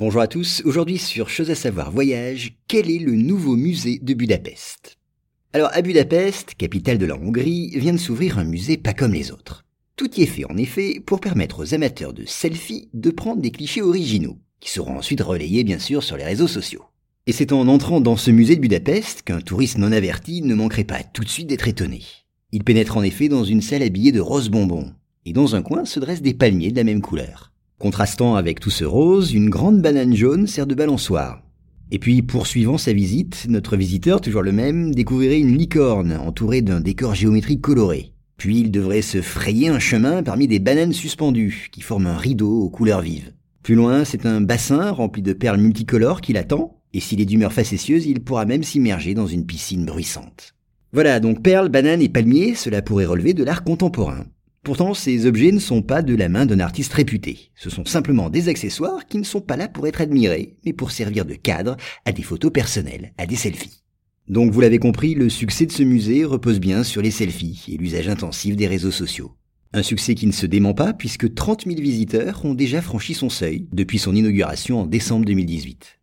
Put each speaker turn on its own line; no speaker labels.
Bonjour à tous, aujourd'hui sur Chose à savoir voyage, quel est le nouveau musée de Budapest? Alors à Budapest, capitale de la Hongrie, vient de s'ouvrir un musée pas comme les autres. Tout y est fait en effet pour permettre aux amateurs de selfies de prendre des clichés originaux, qui seront ensuite relayés bien sûr sur les réseaux sociaux. Et c'est en entrant dans ce musée de Budapest qu'un touriste non averti ne manquerait pas tout de suite d'être étonné. Il pénètre en effet dans une salle habillée de roses bonbons, et dans un coin se dressent des palmiers de la même couleur. Contrastant avec tout ce rose, une grande banane jaune sert de balançoire. Et puis, poursuivant sa visite, notre visiteur, toujours le même, découvrirait une licorne entourée d'un décor géométrique coloré. Puis il devrait se frayer un chemin parmi des bananes suspendues, qui forment un rideau aux couleurs vives. Plus loin, c'est un bassin rempli de perles multicolores qui l'attend, et s'il est d'humeur facétieuse, il pourra même s'immerger dans une piscine bruissante. Voilà, donc perles, bananes et palmiers, cela pourrait relever de l'art contemporain. Pourtant, ces objets ne sont pas de la main d'un artiste réputé. Ce sont simplement des accessoires qui ne sont pas là pour être admirés, mais pour servir de cadre à des photos personnelles, à des selfies. Donc vous l'avez compris, le succès de ce musée repose bien sur les selfies et l'usage intensif des réseaux sociaux. Un succès qui ne se dément pas puisque 30 000 visiteurs ont déjà franchi son seuil depuis son inauguration en décembre 2018.